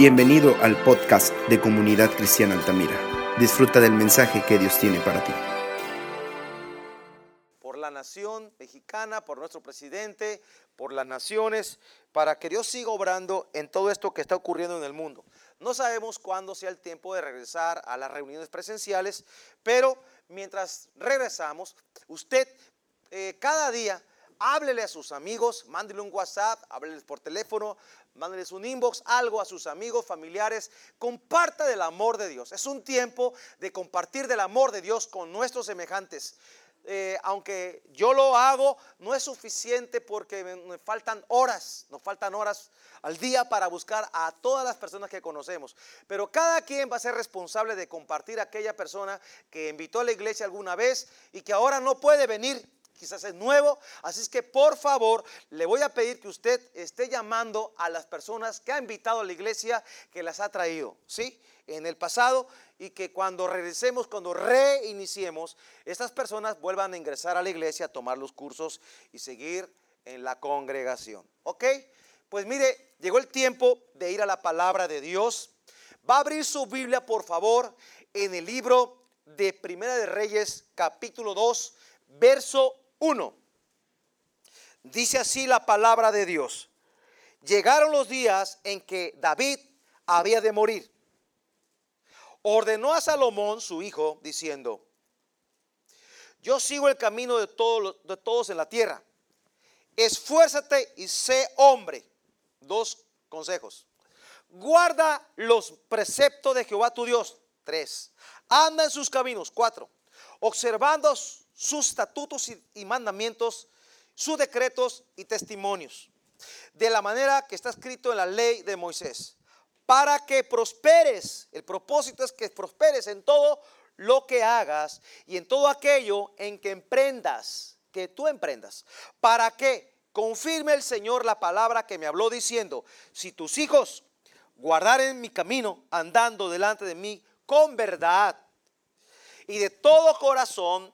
Bienvenido al podcast de Comunidad Cristiana Altamira. Disfruta del mensaje que Dios tiene para ti. Por la nación mexicana, por nuestro presidente, por las naciones, para que Dios siga obrando en todo esto que está ocurriendo en el mundo. No sabemos cuándo sea el tiempo de regresar a las reuniones presenciales, pero mientras regresamos, usted eh, cada día háblele a sus amigos, mándele un WhatsApp, hábleles por teléfono, mándeles un inbox, algo a sus amigos, familiares, comparta del amor de Dios. Es un tiempo de compartir del amor de Dios con nuestros semejantes. Eh, aunque yo lo hago, no es suficiente porque me, faltan horas, nos faltan horas al día para buscar a todas las personas que conocemos. Pero cada quien va a ser responsable de compartir a aquella persona que invitó a la iglesia alguna vez y que ahora no puede venir quizás es nuevo. Así es que por favor le voy a pedir que usted esté llamando a las personas que ha invitado a la iglesia, que las ha traído, ¿sí? En el pasado y que cuando regresemos, cuando reiniciemos, estas personas vuelvan a ingresar a la iglesia, a tomar los cursos y seguir en la congregación. ¿Ok? Pues mire, llegó el tiempo de ir a la palabra de Dios. Va a abrir su Biblia, por favor, en el libro de Primera de Reyes, capítulo 2, verso 1. Dice así la palabra de Dios. Llegaron los días en que David había de morir. Ordenó a Salomón, su hijo, diciendo, yo sigo el camino de de todos en la tierra. Esfuérzate y sé hombre. Dos consejos. Guarda los preceptos de Jehová tu Dios. Tres. Anda en sus caminos. Cuatro. Observando sus estatutos y, mandamientos, sus decretos y testimonios, de la manera que está escrito en la ley de Moisés, para que prosperes. El propósito es que prosperes en todo lo que hagas y en todo aquello en que emprendas, que tú emprendas, para que confirme el Señor la palabra que me habló diciendo, si tus hijos guardaren mi camino andando delante de mí con verdad y de todo corazón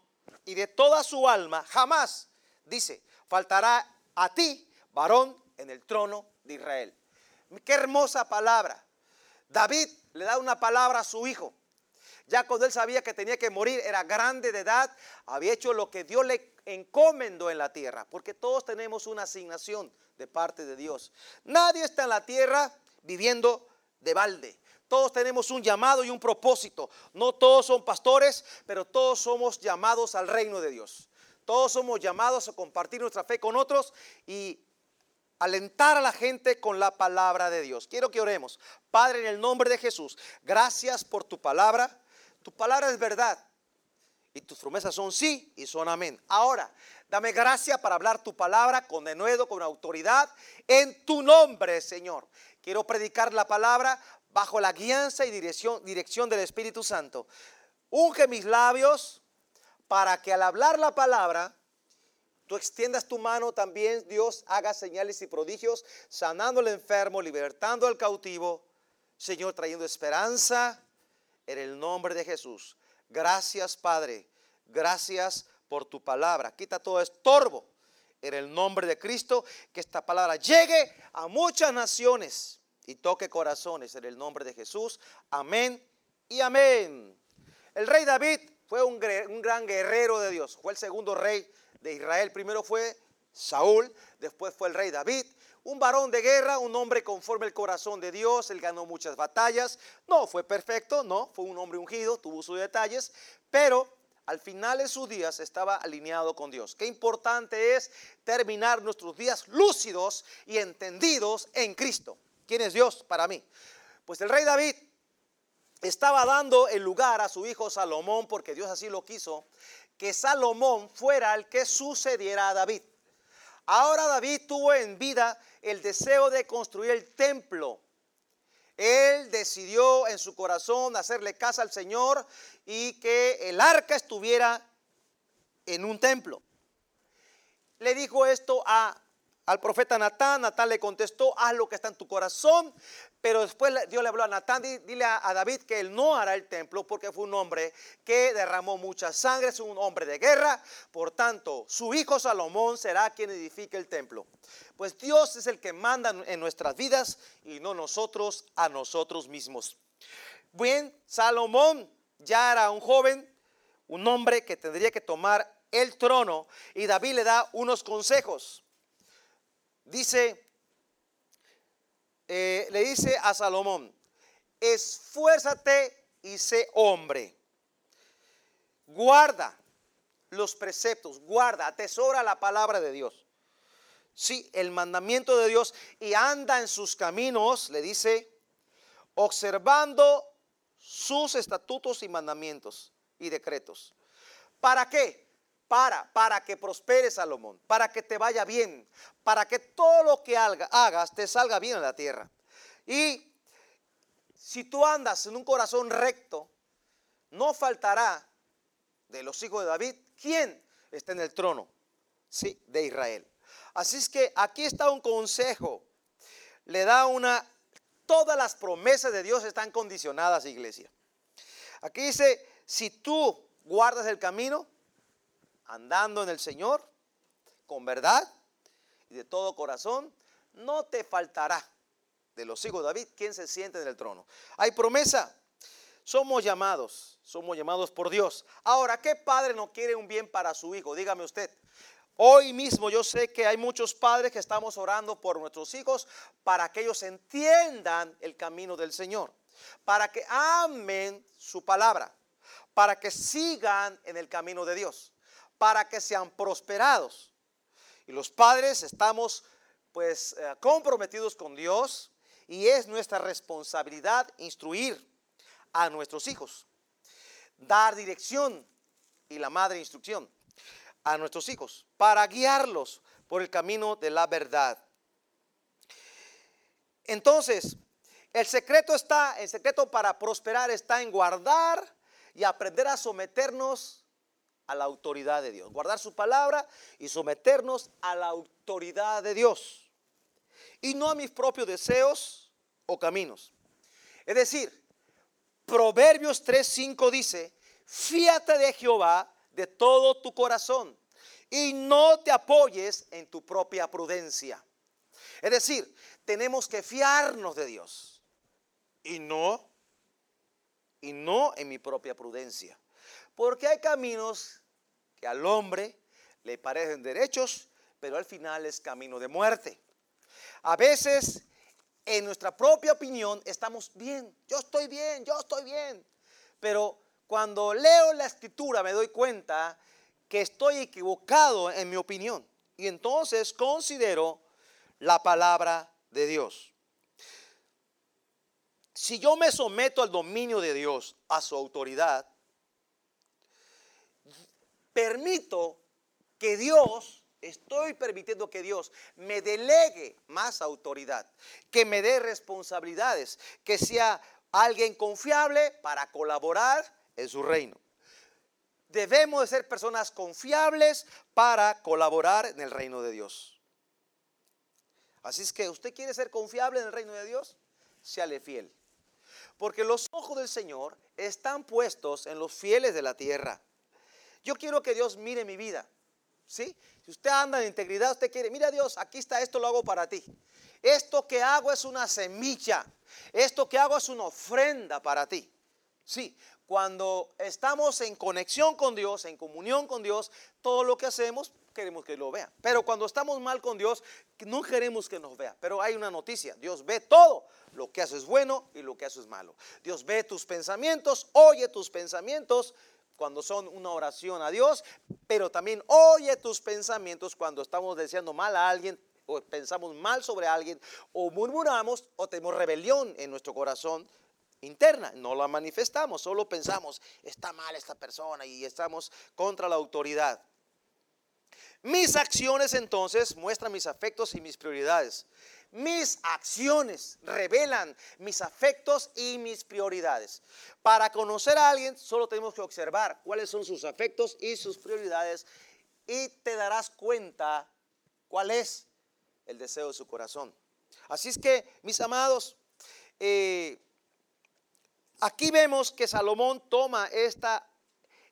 y de toda su alma, jamás, dice, faltará a ti, varón, en el trono de Israel. Qué hermosa palabra. David le da una palabra a su hijo. Ya cuando él sabía que tenía que morir, era grande de edad, había hecho lo que Dios le encomendó en la tierra, porque todos tenemos una asignación de parte de Dios. Nadie está en la tierra viviendo de balde. Todos tenemos un llamado y un propósito. No todos son pastores, pero todos somos llamados al reino de Dios. Todos somos llamados a compartir nuestra fe con otros y alentar a la gente con la palabra de Dios. Quiero que oremos. Padre, en el nombre de Jesús, gracias por tu palabra. Tu palabra es verdad y tus promesas son sí y son amén. Ahora, dame gracia para hablar tu palabra con denuedo, con autoridad, en tu nombre, Señor. Quiero predicar la palabra bajo la guianza y dirección, dirección del Espíritu Santo. Unge mis labios para que al hablar la palabra, tú extiendas tu mano también, Dios haga señales y prodigios, sanando al enfermo, libertando al cautivo, Señor, trayendo esperanza en el nombre de Jesús. Gracias, Padre. Gracias por tu palabra. Quita todo estorbo en el nombre de Cristo, que esta palabra llegue a muchas naciones y toque corazones en el nombre de Jesús. Amén y amén. El rey David fue un, gran guerrero de Dios. Fue el segundo rey de Israel. Primero fue Saúl, después fue el rey David. Un varón de guerra, un hombre conforme el corazón de Dios. Él ganó muchas batallas. No fue perfecto, no. Fue un hombre ungido, tuvo sus detalles. Pero al final de sus días estaba alineado con Dios. Qué importante es terminar nuestros días lúcidos y entendidos en Cristo. ¿Quién es Dios para mí? Pues el rey David estaba dando el lugar a su hijo Salomón, porque Dios así lo quiso, que Salomón fuera el que sucediera a David. Ahora David tuvo en vida el deseo de construir el templo. Él decidió en su corazón hacerle casa al Señor y que el arca estuviera en un templo. Le dijo esto a al profeta Natán. Natán le contestó, haz lo que está en tu corazón. Pero después Dios le habló a Natán, dile a, David que él no hará el templo porque fue un hombre que derramó mucha sangre, es un hombre de guerra. Por tanto, su hijo Salomón será quien edifique el templo. Pues Dios es el que manda en nuestras vidas y no nosotros a nosotros mismos. Bien, Salomón ya era un joven, un hombre que tendría que tomar el trono y David le da unos consejos. Dice, eh, le dice a Salomón, esfuérzate y sé hombre. Guarda los preceptos, guarda, atesora la palabra de Dios. Sí, el mandamiento de Dios y anda en sus caminos, le dice, observando sus estatutos y mandamientos y decretos. ¿Para qué? Para, para que prospere Salomón, para que te vaya bien, para que todo lo que hagas te salga bien en la tierra. Y si tú andas en un corazón recto, no faltará de los hijos de David quien está en el trono, sí, de Israel. Así es que aquí está un consejo. Le da una todas las promesas de Dios están condicionadas, iglesia. Aquí dice, si tú guardas el camino, andando en el Señor, con verdad y de todo corazón, no te faltará de los hijos de David quien se siente en el trono. Hay promesa. Somos llamados, somos llamados por Dios. Ahora, ¿qué padre no quiere un bien para su hijo? Dígame usted. Hoy mismo yo sé que hay muchos padres que estamos orando por nuestros hijos para que ellos entiendan el camino del Señor, para que amen su palabra, para que sigan en el camino de Dios para que sean prosperados. Y los padres estamos pues eh, comprometidos con Dios y es nuestra responsabilidad instruir a nuestros hijos, dar dirección y la madre instrucción a nuestros hijos para guiarlos por el camino de la verdad. Entonces, el secreto está, el secreto para prosperar está en guardar y aprender a someternos a la autoridad de Dios. Guardar su palabra y someternos a la autoridad de Dios. Y no a mis propios deseos o caminos. Es decir, Proverbios 3:5 dice, fíate de Jehová de todo tu corazón y no te apoyes en tu propia prudencia. Es decir, tenemos que fiarnos de Dios y no y no en mi propia prudencia. Porque hay caminos que al hombre le parecen derechos, pero al final es camino de muerte. A veces, en nuestra propia opinión, estamos bien. Yo estoy bien, yo estoy bien. Pero cuando leo la escritura me doy cuenta que estoy equivocado en mi opinión. Y entonces considero la palabra de Dios. Si yo me someto al dominio de Dios, a su autoridad, permito que Dios, estoy permitiendo que Dios me delegue más autoridad, que me dé responsabilidades, que sea alguien confiable para colaborar en su reino. Debemos de ser personas confiables para colaborar en el reino de Dios. Así es que usted quiere ser confiable en el reino de Dios, séale fiel. Porque los ojos del Señor están puestos en los fieles de la tierra. Yo quiero que Dios mire mi vida. ¿Sí? Si usted anda en integridad, usted quiere, mira Dios, aquí está, esto lo hago para ti. Esto que hago es una semilla. Esto que hago es una ofrenda para ti. Sí, cuando estamos en conexión con Dios, en comunión con Dios, todo lo que hacemos queremos que lo vea. Pero cuando estamos mal con Dios, no queremos que nos vea. Pero hay una noticia, Dios ve todo. Lo que haces bueno y lo que haces malo. Dios ve tus pensamientos, oye tus pensamientos cuando son una oración a Dios, pero también oye tus pensamientos cuando estamos deseando mal a alguien o pensamos mal sobre alguien o murmuramos o tenemos rebelión en nuestro corazón interna, no la manifestamos, solo pensamos, está mal esta persona y estamos contra la autoridad. Mis acciones entonces muestran mis afectos y mis prioridades. Mis acciones revelan mis afectos y mis prioridades. Para conocer a alguien solo tenemos que observar cuáles son sus afectos y sus prioridades y te darás cuenta cuál es el deseo de su corazón. Así es que, mis amados, eh, aquí vemos que Salomón toma esta,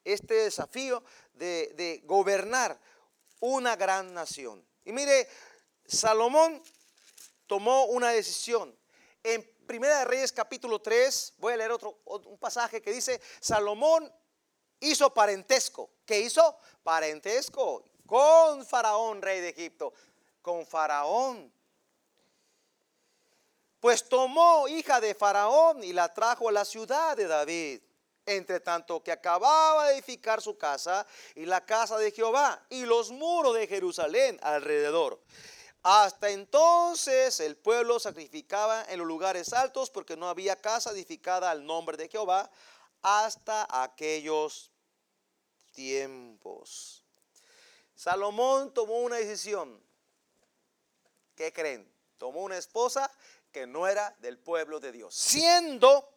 este desafío de, de gobernar una gran nación. Y mire, Salomón tomó una decisión. En Primera de Reyes capítulo 3, voy a leer otro un pasaje que dice, Salomón hizo parentesco. ¿Qué hizo? Parentesco con Faraón, rey de Egipto. Con Faraón. Pues tomó hija de Faraón y la trajo a la ciudad de David. Entre tanto que acababa de edificar su casa y la casa de Jehová y los muros de Jerusalén alrededor. Hasta entonces el pueblo sacrificaba en los lugares altos porque no había casa edificada al nombre de Jehová hasta aquellos tiempos. Salomón tomó una decisión. ¿Qué creen? Tomó una esposa que no era del pueblo de Dios. Siendo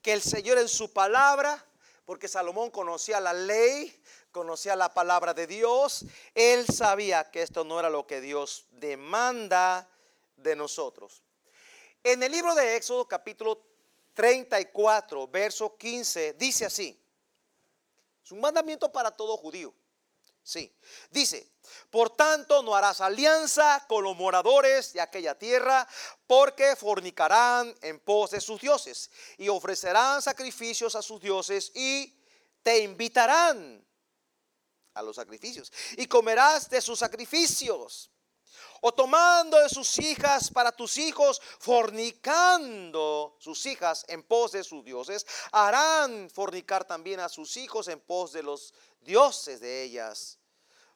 que el Señor en su palabra, porque Salomón conocía la ley, conocía la palabra de Dios, él sabía que esto no era lo que Dios demanda de nosotros. En el libro de Éxodo capítulo 34, verso 15, dice así, es un mandamiento para todo judío. Sí, dice, por tanto no harás alianza con los moradores de aquella tierra, porque fornicarán en pos de sus dioses y ofrecerán sacrificios a sus dioses y te invitarán a los sacrificios y comerás de sus sacrificios. O tomando de sus hijas para tus hijos, fornicando sus hijas en pos de sus dioses, harán fornicar también a sus hijos en pos de los dioses de ellas.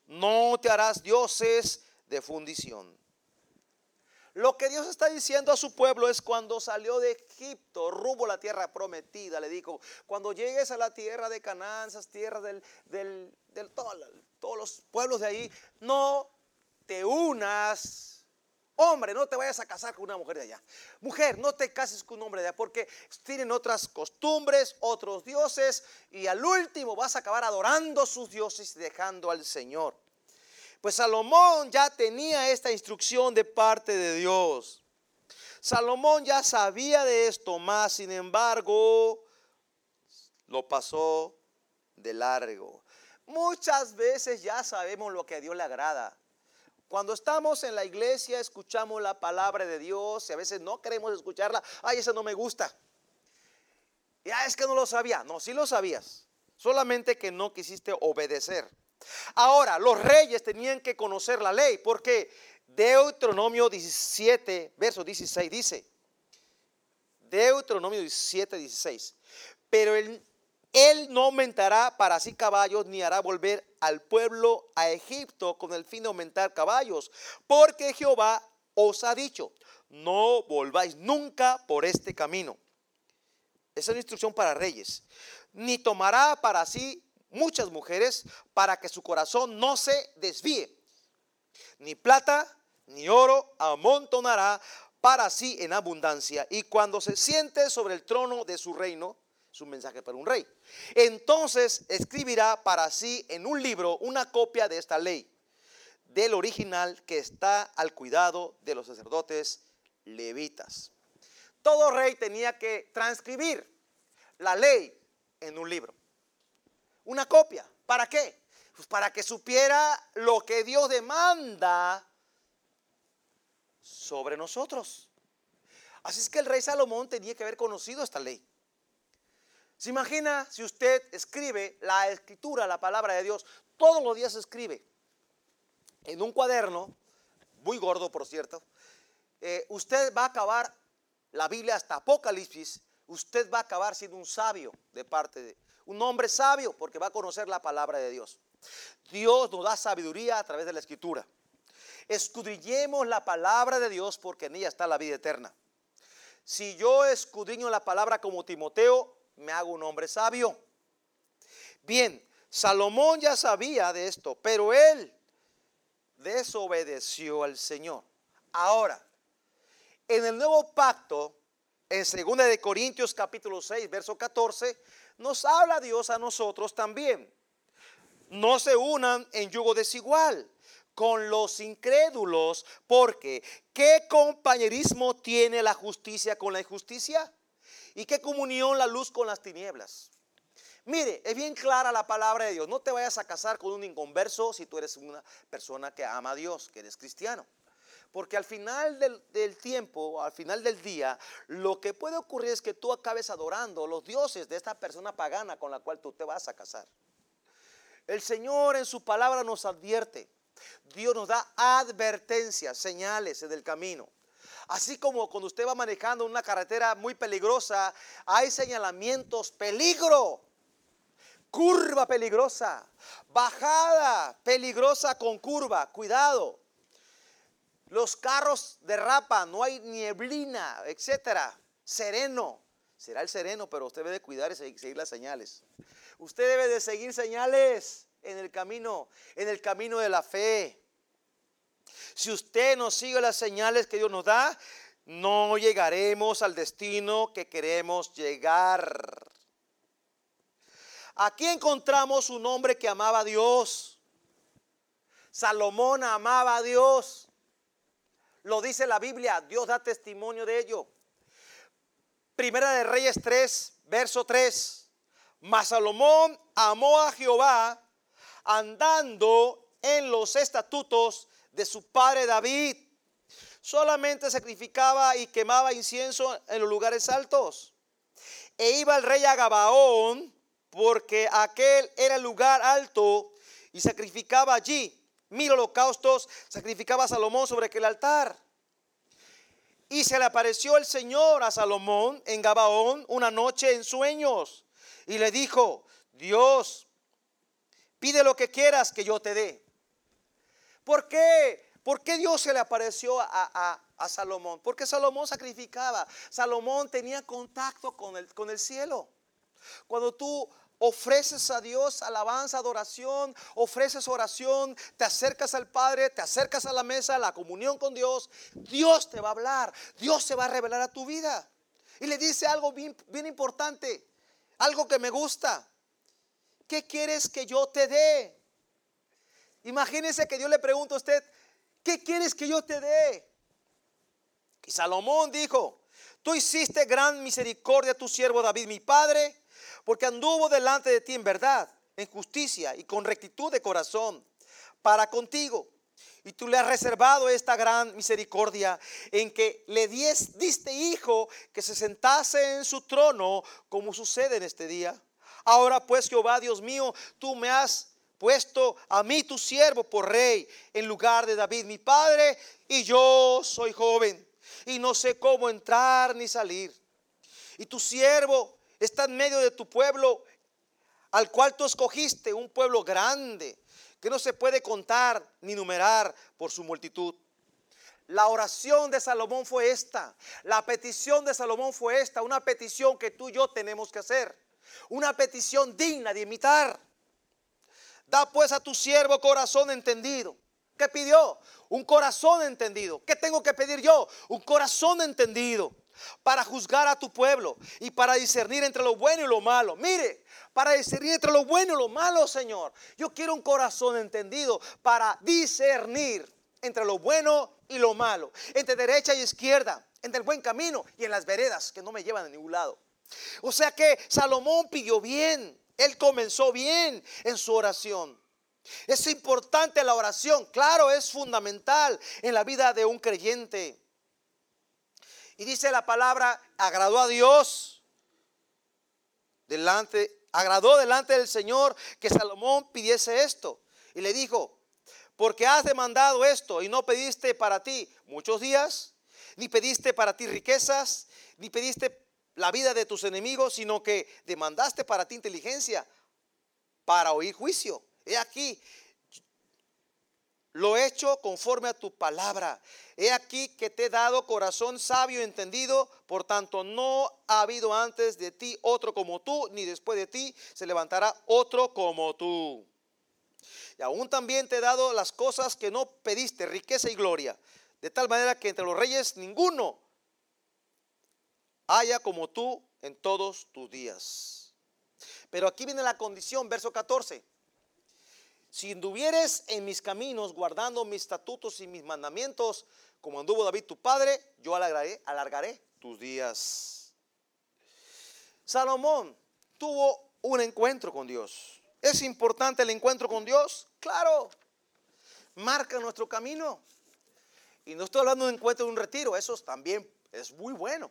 No te harás dioses de fundición. Lo que Dios está diciendo a su pueblo es cuando salió de Egipto, rumbo a la tierra prometida, le dijo, cuando llegues a la tierra de Canaán, esas tierras del, del, todos los pueblos de ahí, no te unas. Hombre, no te vayas a casar con una mujer de allá. Mujer, no te cases con un hombre de allá porque tienen otras costumbres, otros dioses y al último vas a acabar adorando sus dioses y dejando al Señor. Pues Salomón ya tenía esta instrucción de parte de Dios. Salomón ya sabía de esto, más sin embargo, lo pasó de largo. Muchas veces ya sabemos lo que a Dios le agrada. Cuando estamos en la iglesia, escuchamos la palabra de Dios y a veces no queremos escucharla. Ay, eso no me gusta. Ya es que no lo sabía. No, sí lo sabías. Solamente que no quisiste obedecer. Ahora, los reyes tenían que conocer la ley, porque Deuteronomio 17, verso 16 dice, Deuteronomio 17, 16, pero él, él no aumentará para sí caballos, ni hará volver al pueblo a Egipto con el fin de aumentar caballos, porque Jehová os ha dicho, no volváis nunca por este camino. Esa es una instrucción para reyes. Ni tomará para sí muchas mujeres para que su corazón no se desvíe. Ni plata ni oro amontonará para sí en abundancia. Y cuando se siente sobre el trono de su reino, es un mensaje para un rey, entonces escribirá para sí en un libro una copia de esta ley, del original que está al cuidado de los sacerdotes levitas. Todo rey tenía que transcribir la ley en un libro. Una copia. ¿Para qué? Pues para que supiera lo que Dios demanda sobre nosotros. Así es que el rey Salomón tenía que haber conocido esta ley. ¿Se imagina si usted escribe la escritura, la palabra de Dios, todos los días escribe en un cuaderno, muy gordo por cierto, eh, usted va a acabar la Biblia hasta Apocalipsis, usted va a acabar siendo un sabio de parte de, un hombre sabio porque va a conocer la palabra de Dios. Dios nos da sabiduría a través de la escritura. Escudriñemos la palabra de Dios porque en ella está la vida eterna. Si yo escudriño la palabra como Timoteo, me hago un hombre sabio. Bien, Salomón ya sabía de esto, pero él desobedeció al Señor. Ahora, en el nuevo pacto, en 2 de Corintios capítulo 6, verso 14, nos habla Dios a nosotros también. No se unan en yugo desigual con los incrédulos, porque ¿qué compañerismo tiene la justicia con la injusticia? ¿Y qué comunión la luz con las tinieblas? Mire, es bien clara la palabra de Dios. No te vayas a casar con un inconverso si tú eres una persona que ama a Dios, que eres cristiano. Porque al final del, tiempo, al final del día, lo que puede ocurrir es que tú acabes adorando los dioses de esta persona pagana con la cual tú te vas a casar. El Señor en su palabra nos advierte. Dios nos da advertencias, señales en el camino. Así como cuando usted va manejando una carretera muy peligrosa, hay señalamientos, peligro, curva peligrosa, bajada peligrosa con curva, cuidado. Los carros derrapan, no hay nieblina, etcétera. Sereno. Será el sereno, pero usted debe de cuidar y seguir las señales. Usted debe de seguir señales en el camino, en el camino de la fe. Si usted no sigue las señales que Dios nos da, no llegaremos al destino que queremos llegar. Aquí encontramos un hombre que amaba a Dios. Salomón amaba a Dios. Lo dice la Biblia, Dios da testimonio de ello. Primera de Reyes 3, verso 3. Mas Salomón amó a Jehová andando en los estatutos de su padre David. Solamente sacrificaba y quemaba incienso en los lugares altos. E iba el rey a Gabaón porque aquel era el lugar alto y sacrificaba allí mil holocaustos sacrificaba Salomón sobre aquel altar. Y se le apareció el Señor a Salomón en Gabaón una noche en sueños. Y le dijo, Dios, pide lo que quieras que yo te dé. ¿Por qué? ¿Por qué Dios se le apareció a, Salomón? Porque Salomón sacrificaba. Salomón tenía contacto con el, con el cielo. Cuando tú ofreces a Dios alabanza, adoración, ofreces oración, te acercas al Padre, te acercas a la mesa, a la comunión con Dios, Dios te va a hablar, Dios se va a revelar a tu vida. Y le dice algo bien, bien importante, algo que me gusta. ¿Qué quieres que yo te dé? Imagínese que Dios le pregunta a usted, ¿qué quieres que yo te dé? Y Salomón dijo, tú hiciste gran misericordia a tu siervo David, mi padre porque anduvo delante de ti en verdad, en justicia y con rectitud de corazón para contigo. Y tú le has reservado esta gran misericordia en que le diste hijo que se sentase en su trono como sucede en este día. Ahora pues Jehová Dios mío, tú me has puesto a mí tu siervo por rey en lugar de David mi padre y yo soy joven y no sé cómo entrar ni salir. Y tu siervo está en medio de tu pueblo al cual tú escogiste, un pueblo grande que no se puede contar ni numerar por su multitud. La oración de Salomón fue esta, la petición de Salomón fue esta, una petición que tú y yo tenemos que hacer, una petición digna de imitar. Da pues a tu siervo corazón entendido. ¿Qué pidió? Un corazón entendido. ¿Qué tengo que pedir yo? Un corazón entendido para juzgar a tu pueblo y para discernir entre lo bueno y lo malo. Mire, para discernir entre lo bueno y lo malo, Señor. Yo quiero un corazón entendido para discernir entre lo bueno y lo malo, entre derecha y izquierda, entre el buen camino y en las veredas que no me llevan a ningún lado. O sea que Salomón pidió bien, él comenzó bien en su oración. Es importante la oración, claro, es fundamental en la vida de un creyente. Y dice la palabra, agradó a Dios delante, agradó delante del Señor que Salomón pidiese esto. Y le dijo, porque has demandado esto y no pediste para ti muchos días, ni pediste para ti riquezas, ni pediste la vida de tus enemigos, sino que demandaste para ti inteligencia para oír juicio. He aquí, lo he hecho conforme a tu palabra. He aquí que te he dado corazón sabio y entendido, por tanto no ha habido antes de ti otro como tú, ni después de ti se levantará otro como tú. Y aún también te he dado las cosas que no pediste, riqueza y gloria, de tal manera que entre los reyes ninguno haya como tú en todos tus días. Pero aquí viene la condición, verso 14. si anduvieres en mis caminos, guardando mis estatutos y mis mandamientos, como anduvo David tu padre, yo alargaré, alargaré tus días. Salomón tuvo un encuentro con Dios. ¿Es importante el encuentro con Dios? Claro. Marca nuestro camino. Y no estoy hablando de un encuentro de un retiro, eso también es muy bueno.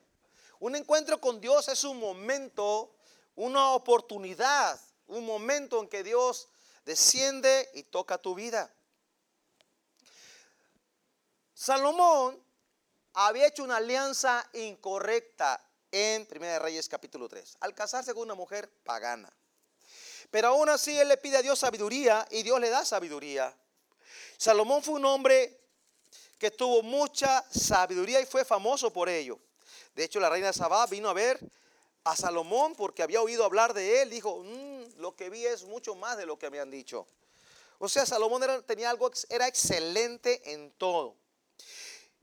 Un encuentro con Dios es un momento, una oportunidad, un momento en que Dios desciende y toca tu vida. Salomón había hecho una alianza incorrecta en 1 Reyes capítulo 3, al casarse con una mujer pagana. Pero aún así él le pide a Dios sabiduría y Dios le da sabiduría. Salomón fue un hombre que tuvo mucha sabiduría y fue famoso por ello. De hecho, la reina Sabá vino a ver a Salomón porque había oído hablar de él. Dijo, mm, lo que vi es mucho más de lo que me han dicho. O sea, Salomón tenía algo, era excelente en todo.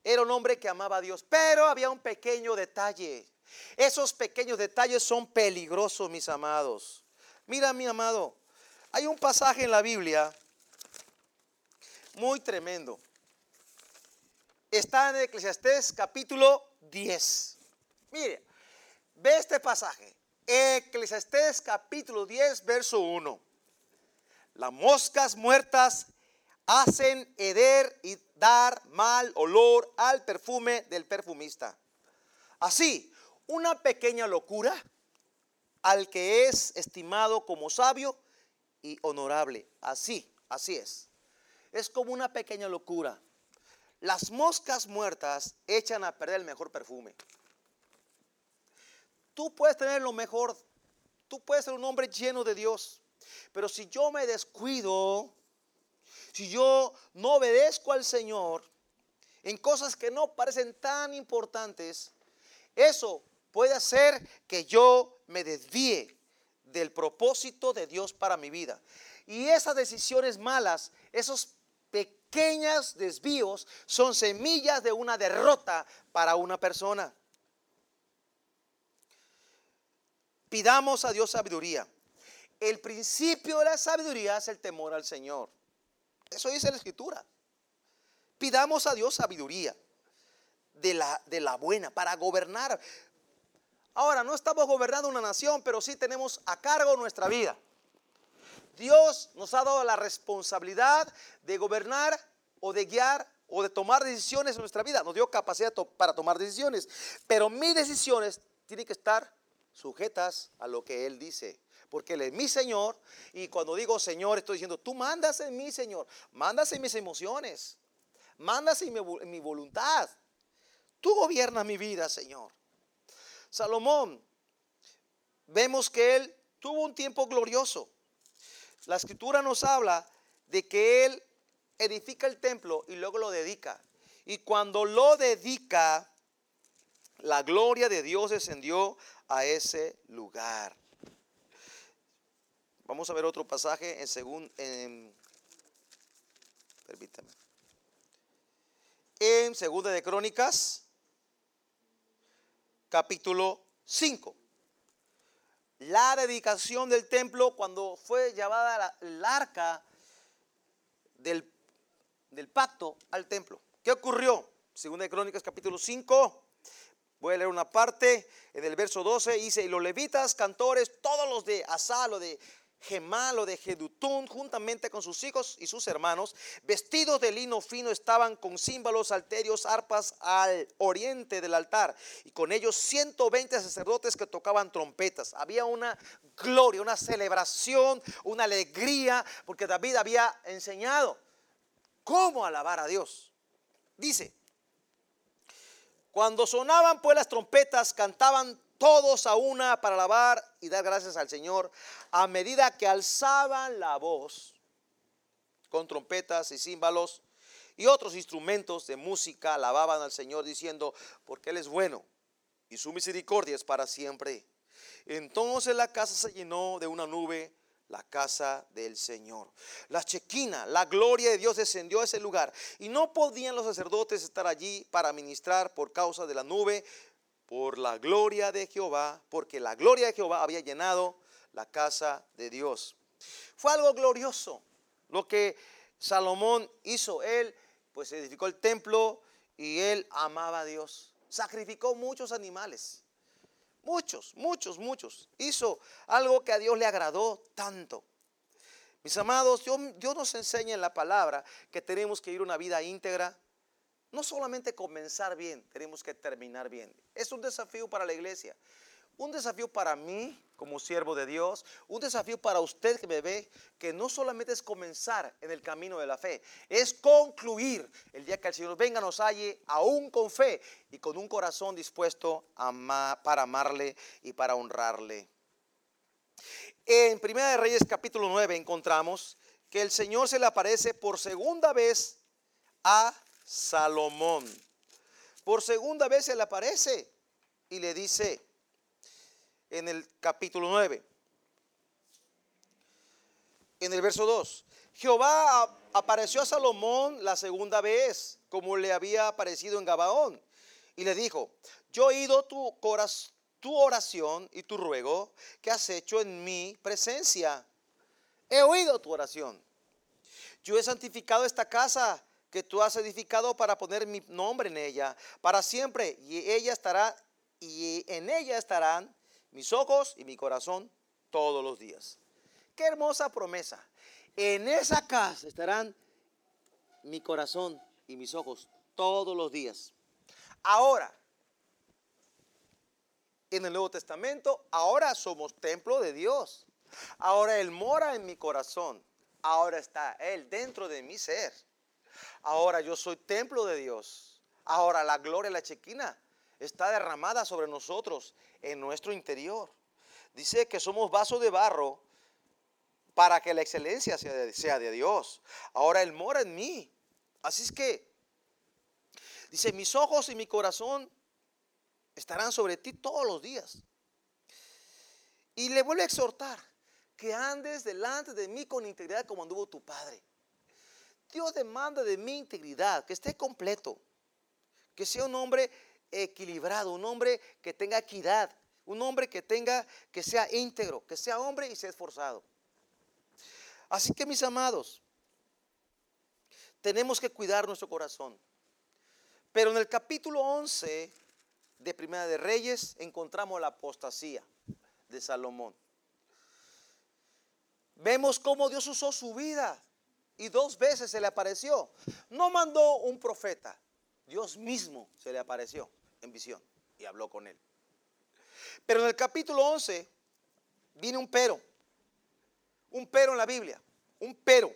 Era un hombre que amaba a Dios, pero había un pequeño detalle. Esos pequeños detalles son peligrosos, mis amados. Mira, mi amado, hay un pasaje en la Biblia muy tremendo. Está en Eclesiastés capítulo 10. Mire, ve este pasaje. Eclesiastés capítulo 10, verso 1. Las moscas muertas hacen heder y dar mal olor al perfume del perfumista. Así, una pequeña locura al que es estimado como sabio y honorable. Así, así es. Es como una pequeña locura. Las moscas muertas echan a perder el mejor perfume. Tú puedes tener lo mejor, tú puedes ser un hombre lleno de Dios, pero si yo me descuido, si yo no obedezco al Señor en cosas que no parecen tan importantes, eso puede hacer que yo me desvíe del propósito de Dios para mi vida. Y esas decisiones malas, esos pequeños desvíos, son semillas de una derrota para una persona. Pidamos a Dios sabiduría. El principio de la sabiduría es el temor al Señor. Eso dice la escritura. Pidamos a Dios sabiduría de la, de la buena para gobernar. Ahora, no estamos gobernando una nación, pero sí tenemos a cargo nuestra vida. Dios nos ha dado la responsabilidad de gobernar o de guiar o de tomar decisiones en nuestra vida. Nos dio capacidad para tomar decisiones. Pero mis decisiones tienen que estar sujetas a lo que Él dice porque Él es mi Señor. Y cuando digo Señor, estoy diciendo, tú mandas en mí, Señor. Mandas en mis emociones. Mandas en mi, voluntad. Tú gobiernas mi vida, Señor. Salomón, vemos que él tuvo un tiempo glorioso. La escritura nos habla de que él edifica el templo y luego lo dedica. Y cuando lo dedica, la gloria de Dios descendió a ese lugar. Vamos a ver otro pasaje en según en, permítame. En segunda de Crónicas capítulo 5. La dedicación del templo cuando fue llevada el arca del, del pacto al templo. ¿Qué ocurrió? Segunda de Crónicas capítulo 5. Voy a leer una parte en el verso 12. Dice, y los levitas, cantores, todos los de Asalo, de Gemalo de Jedutún, juntamente con sus hijos y sus hermanos, vestidos de lino fino, estaban con címbalos, alterios, arpas al oriente del altar, y con ellos 120 sacerdotes que tocaban trompetas. Había una gloria, una celebración, una alegría, porque David había enseñado cómo alabar a Dios. Dice, cuando sonaban pues las trompetas, cantaban todos a una para alabar y dar gracias al Señor, a medida que alzaban la voz con trompetas y címbalos y otros instrumentos de música, alababan al Señor diciendo, porque Él es bueno y su misericordia es para siempre. Entonces la casa se llenó de una nube, la casa del Señor. La chequina, la gloria de Dios descendió a ese lugar y no podían los sacerdotes estar allí para ministrar por causa de la nube, por la gloria de Jehová, porque la gloria de Jehová había llenado la casa de Dios. Fue algo glorioso. lo que Salomón hizo. Él pues edificó el templo y él amaba a Dios. Sacrificó muchos animales. Muchos, muchos, muchos. Hizo algo que a Dios le agradó tanto. Mis amados, Dios, nos enseña en la palabra que tenemos que ir una vida íntegra. No solamente comenzar bien, tenemos que terminar bien. Es un desafío para la iglesia. Un desafío para mí como siervo de Dios, un desafío para usted que me ve, que no solamente es comenzar en el camino de la fe, es concluir el día que el Señor venga, nos halle aún con fe y con un corazón dispuesto para amarle y para honrarle. En Primera de Reyes capítulo 9 encontramos que el Señor se le aparece por segunda vez a Salomón. Por segunda vez se le aparece y le dice, en el capítulo 9. En el verso 2. Jehová apareció a Salomón la segunda vez, como le había aparecido en Gabaón, y le dijo, yo he oído tu, tu oración y tu ruego que has hecho en mi presencia. He oído tu oración. Yo he santificado esta casa que tú has edificado para poner mi nombre en ella para siempre y ella estará y en ella estarán mis ojos y mi corazón todos los días. Qué hermosa promesa. En esa casa estarán mi corazón y mis ojos todos los días. Ahora, en el Nuevo Testamento, ahora somos templo de Dios. Ahora Él mora en mi corazón. Ahora está Él dentro de mi ser. Ahora yo soy templo de Dios. Ahora la gloria, la chequina está derramada sobre nosotros en nuestro interior. Dice que somos vasos de barro para que la excelencia sea de, sea de Dios. Ahora Él mora en mí. Así es que, dice, mis ojos y mi corazón estarán sobre ti todos los días. Y le vuelve a exhortar que andes delante de mí con integridad como anduvo tu Padre. Dios demanda de mi integridad, que esté completo, que sea un hombre equilibrado, un hombre que tenga equidad, un hombre que tenga, que sea íntegro, que sea hombre y sea esforzado. Así que mis amados, tenemos que cuidar nuestro corazón. Pero en el capítulo 11 de Primera de Reyes encontramos la apostasía de Salomón. Vemos cómo Dios usó su vida y dos veces se le apareció. No mandó un profeta, Dios mismo se le apareció en visión y habló con él. Pero en el capítulo 11 viene un pero. Un pero en la Biblia. Un pero.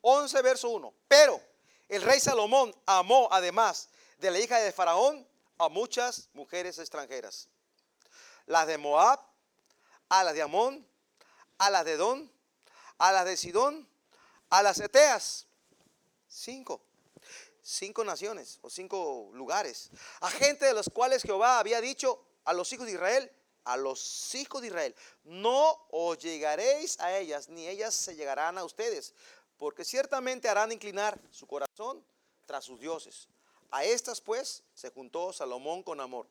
11 verso 1. Pero el rey Salomón amó además de la hija de Faraón a muchas mujeres extranjeras. Las de Moab, a las de Amón, a las de Don, a las de Sidón, a las Eteas. Cinco cinco naciones o cinco lugares, a gente de los cuales Jehová había dicho a los hijos de Israel, a los hijos de Israel, no os llegaréis a ellas, ni ellas se llegarán a ustedes, porque ciertamente harán inclinar su corazón tras sus dioses. A estas pues se juntó Salomón con amor.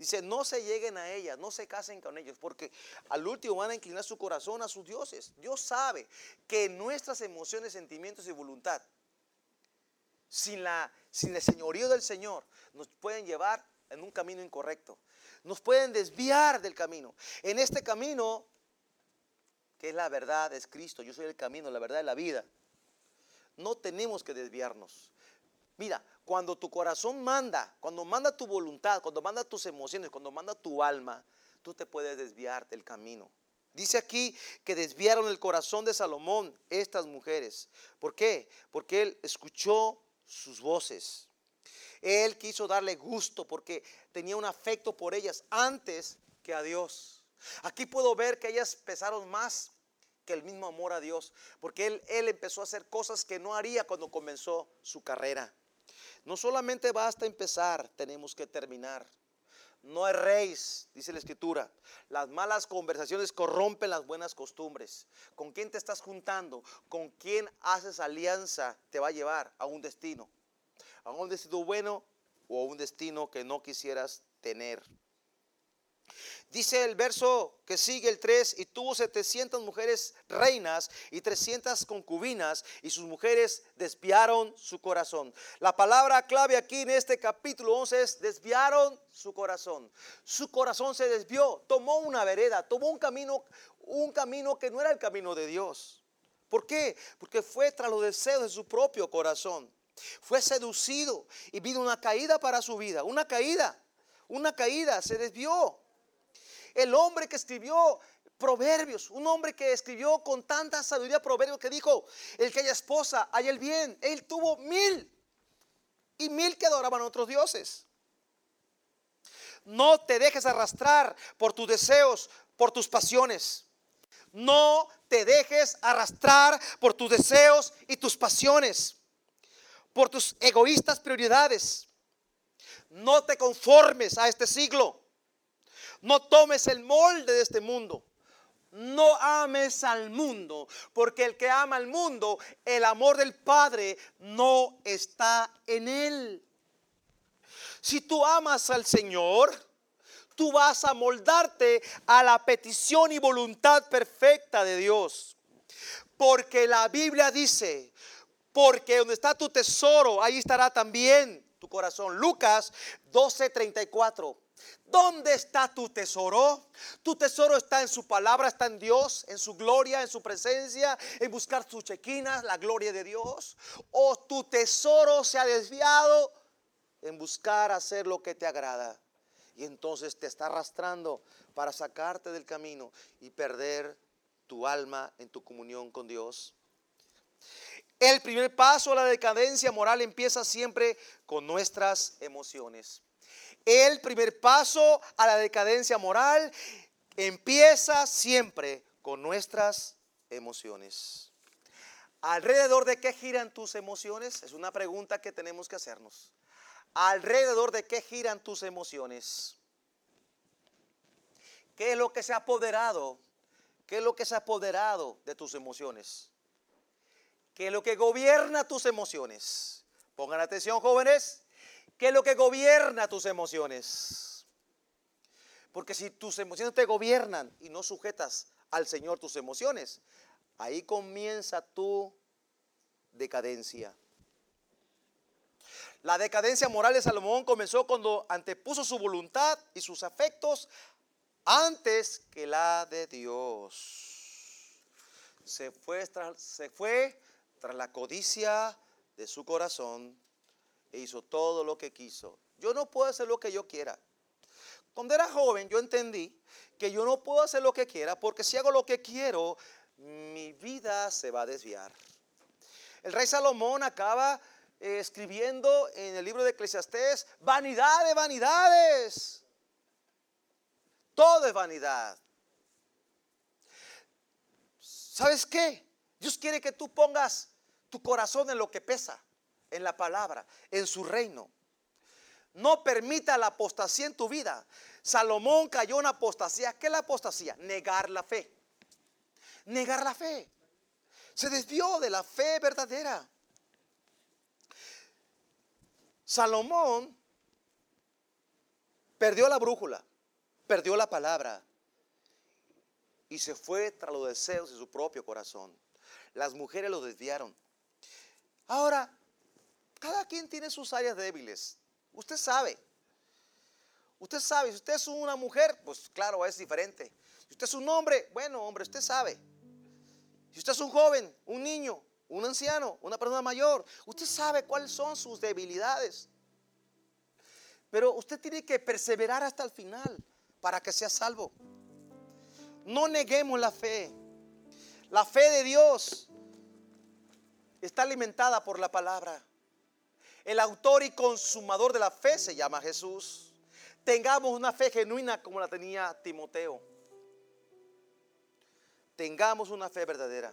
Dice, no se lleguen a ellas, no se casen con ellos, porque al último van a inclinar su corazón a sus dioses. Dios sabe que nuestras emociones, sentimientos y voluntad sin, la, sin el señorío del Señor, nos pueden llevar en un camino incorrecto. Nos pueden desviar del camino. En este camino, que es la verdad, es Cristo. Yo soy el camino, la verdad y la vida. No tenemos que desviarnos. Mira, cuando tu corazón manda, cuando manda tu voluntad, cuando manda tus emociones, cuando manda tu alma, tú te puedes desviar del camino. Dice aquí que desviaron el corazón de Salomón estas mujeres. ¿Por qué? Porque él escuchó sus voces. Él quiso darle gusto porque tenía un afecto por ellas antes que a Dios. Aquí puedo ver que ellas pesaron más que el mismo amor a Dios, porque él, él empezó a hacer cosas que no haría cuando comenzó su carrera. No solamente basta empezar, tenemos que terminar. No erréis, dice la escritura. Las malas conversaciones corrompen las buenas costumbres. ¿Con quién te estás juntando? ¿Con quién haces alianza? Te va a llevar a un destino. A un destino bueno o a un destino que no quisieras tener. Dice el verso que sigue el 3, y tuvo 700 mujeres reinas y 300 concubinas, y sus mujeres desviaron su corazón. La palabra clave aquí en este capítulo 11 es desviaron su corazón. Su corazón se desvió, tomó una vereda, tomó un camino, un camino que no era el camino de Dios. ¿Por qué? Porque fue tras los deseos de su propio corazón. Fue seducido y vino una caída para su vida, una caída, una caída, se desvió el hombre que escribió Proverbios, un hombre que escribió con tanta sabiduría Proverbios que dijo, el que haya esposa, hay el bien. Él tuvo mil y mil que adoraban a otros dioses. No te dejes arrastrar por tus deseos, por tus pasiones. No te dejes arrastrar por tus deseos y tus pasiones, por tus egoístas prioridades. No te conformes a este siglo. No tomes el molde de este mundo. No ames al mundo, porque el que ama al mundo, el amor del Padre no está en él. Si tú amas al Señor, tú vas a moldarte a la petición y voluntad perfecta de Dios. Porque la Biblia dice, porque donde está tu tesoro, ahí estará también tu corazón. Lucas 12:34. ¿Dónde está tu tesoro? Tu tesoro está en su palabra, está en Dios, en su gloria, en su presencia, en buscar sus chequinas, la gloria de Dios. O tu tesoro se ha desviado en buscar hacer lo que te agrada. Y entonces te está arrastrando para sacarte del camino y perder tu alma en tu comunión con Dios. El primer paso a la decadencia moral empieza siempre con nuestras emociones. El primer paso a la decadencia moral empieza siempre con nuestras emociones. ¿Alrededor de qué giran tus emociones? Es una pregunta que tenemos que hacernos. ¿Alrededor de qué giran tus emociones? ¿Qué es lo que se ha apoderado? ¿Qué es lo que se ha apoderado de tus emociones? ¿Qué es lo que gobierna tus emociones? Pongan atención, jóvenes. ¿Qué es lo que gobierna tus emociones? Porque si tus emociones te gobiernan y no sujetas al Señor tus emociones, ahí comienza tu decadencia. La decadencia moral de Salomón comenzó cuando antepuso su voluntad y sus afectos antes que la de Dios. Se fue tras, se fue tras la codicia de su corazón e hizo todo lo que quiso. Yo no puedo hacer lo que yo quiera. Cuando era joven yo entendí que yo no puedo hacer lo que quiera porque si hago lo que quiero, mi vida se va a desviar. El rey Salomón acaba eh, escribiendo en el libro de Eclesiastés, vanidad de vanidades. Todo es vanidad. ¿Sabes qué? Dios quiere que tú pongas tu corazón en lo que pesa en la palabra, en su reino. No permita la apostasía en tu vida. Salomón cayó en apostasía. ¿Qué es la apostasía? Negar la fe. Negar la fe. Se desvió de la fe verdadera. Salomón perdió la brújula, perdió la palabra y se fue tras los deseos de su propio corazón. Las mujeres lo desviaron. Ahora, cada quien tiene sus áreas débiles. Usted sabe. Usted sabe, si usted es una mujer, pues claro, es diferente. Si usted es un hombre, bueno, hombre, usted sabe. Si usted es un joven, un niño, un anciano, una persona mayor, usted sabe cuáles son sus debilidades. Pero usted tiene que perseverar hasta el final para que sea salvo. No neguemos la fe. La fe de Dios está alimentada por la palabra. El autor y consumador de la fe se llama Jesús. Tengamos una fe genuina como la tenía Timoteo. Tengamos una fe verdadera.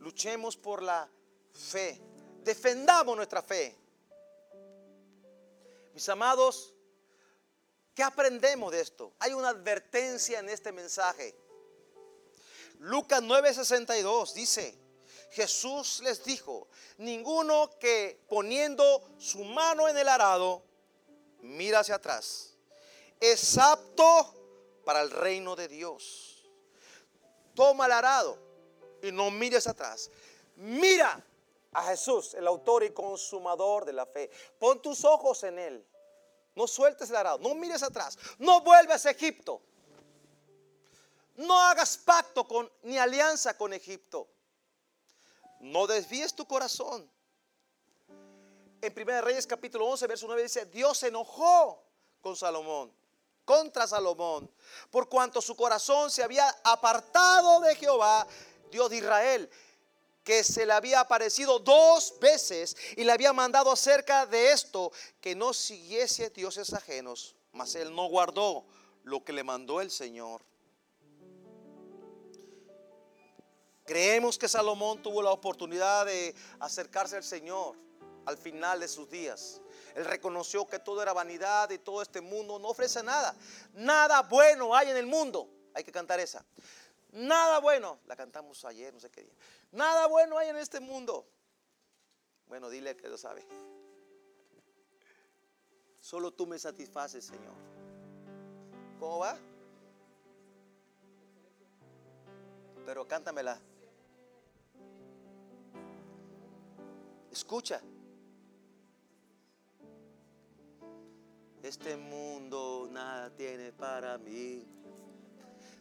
Luchemos por la fe. Defendamos nuestra fe. Mis amados, ¿qué aprendemos de esto? Hay una advertencia en este mensaje. Lucas 9:62 dice, Jesús les dijo, ninguno que poniendo su mano en el arado mira hacia atrás, es apto para el reino de Dios. Toma el arado y no mires atrás. Mira a Jesús, el autor y consumador de la fe. Pon tus ojos en Él. No sueltes el arado, no mires atrás. No vuelvas a Egipto. No hagas pacto con, ni alianza con Egipto. No desvíes tu corazón. En 1 Reyes capítulo 11, verso 9 dice, Dios se enojó con Salomón, contra Salomón, por cuanto su corazón se había apartado de Jehová, Dios de Israel, que se le había aparecido dos veces y le había mandado acerca de esto, que no siguiese dioses ajenos, mas él no guardó lo que le mandó el Señor. Creemos que Salomón tuvo la oportunidad de acercarse al Señor al final de sus días. Él reconoció que todo era vanidad y todo este mundo no ofrece nada. Nada bueno hay en el mundo. Hay que cantar esa. Nada bueno. La cantamos ayer, no sé qué día. Nada bueno hay en este mundo. Bueno, dile que lo sabe. Solo tú me satisfaces, Señor. ¿Cómo va? Pero cántamela. Escucha. Este mundo nada tiene para mí.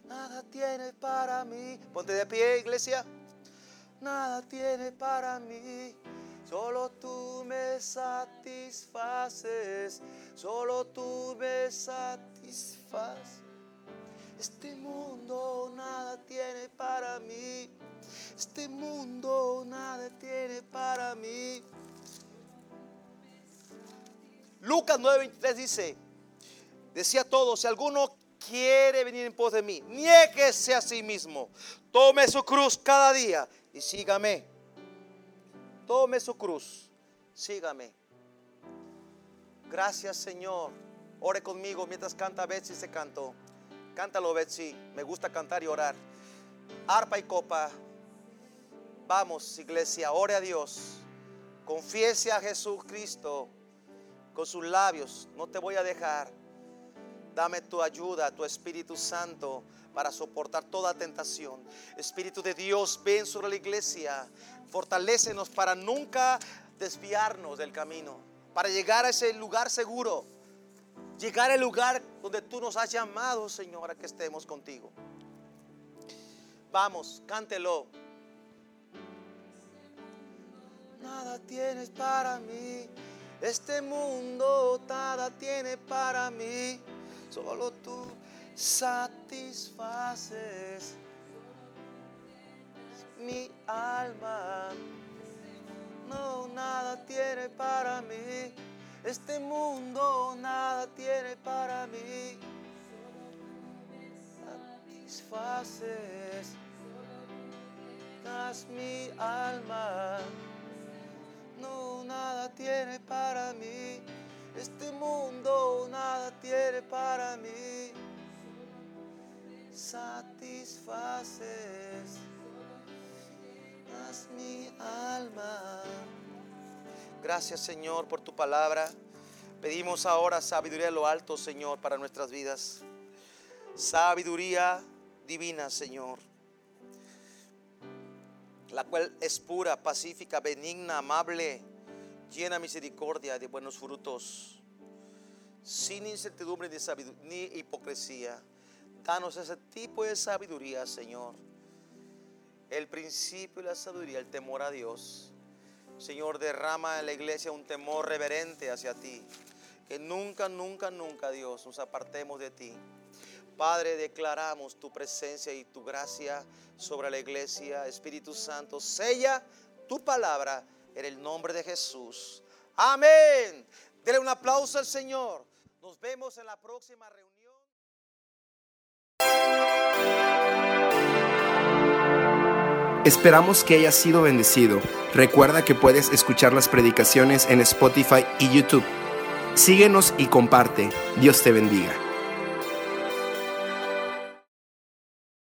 Nada tiene para mí. Ponte de pie, iglesia. Nada tiene para mí. Solo tú me satisfaces. Solo tú me satisfaces. Este mundo nada tiene para mí. Este mundo nada tiene para mí. Lucas 9:23 dice, decía todo, si alguno quiere venir en pos de mí, niéguese a sí mismo, tome su cruz cada día y sígame. Tome su cruz, sígame. Gracias Señor. Ore conmigo mientras canta Betsy se cantó. Cántalo Betsy, me gusta cantar y orar. Arpa y copa, Vamos, iglesia, ore a Dios. Confiese a Jesucristo con sus labios. No te voy a dejar. Dame tu ayuda, tu Espíritu Santo, para soportar toda tentación. Espíritu de Dios, ven sobre la iglesia. Fortalécenos para nunca desviarnos del camino. Para llegar a ese lugar seguro. Llegar al lugar donde tú nos has llamado, Señor, a que estemos contigo. Vamos, cántelo. Nada tienes para mí. Este mundo nada tiene para mí. Solo tú satisfaces mi alma. No, nada tiene para mí. Este mundo nada tiene para mí. Satisfaces mi alma no nada tiene para mí. Este mundo nada tiene para mí. Satisfaces mi alma. Gracias Señor por tu palabra. Pedimos ahora sabiduría de lo alto, Señor, para nuestras vidas. Sabiduría divina, Señor la cual es pura, pacífica, benigna, amable, llena misericordia de buenos frutos, sin incertidumbre ni, hipocresía. Danos ese tipo de sabiduría, Señor. El principio de la sabiduría, el temor a Dios. Señor, derrama en la iglesia un temor reverente hacia ti. Que nunca, nunca, nunca, Dios, nos apartemos de ti. Padre, declaramos tu presencia y tu gracia sobre la iglesia. Espíritu Santo, sella tu palabra en el nombre de Jesús. Amén. Dele un aplauso al Señor. Nos vemos en la próxima reunión. Esperamos que hayas sido bendecido. Recuerda que puedes escuchar las predicaciones en Spotify y YouTube. Síguenos y comparte. Dios te bendiga.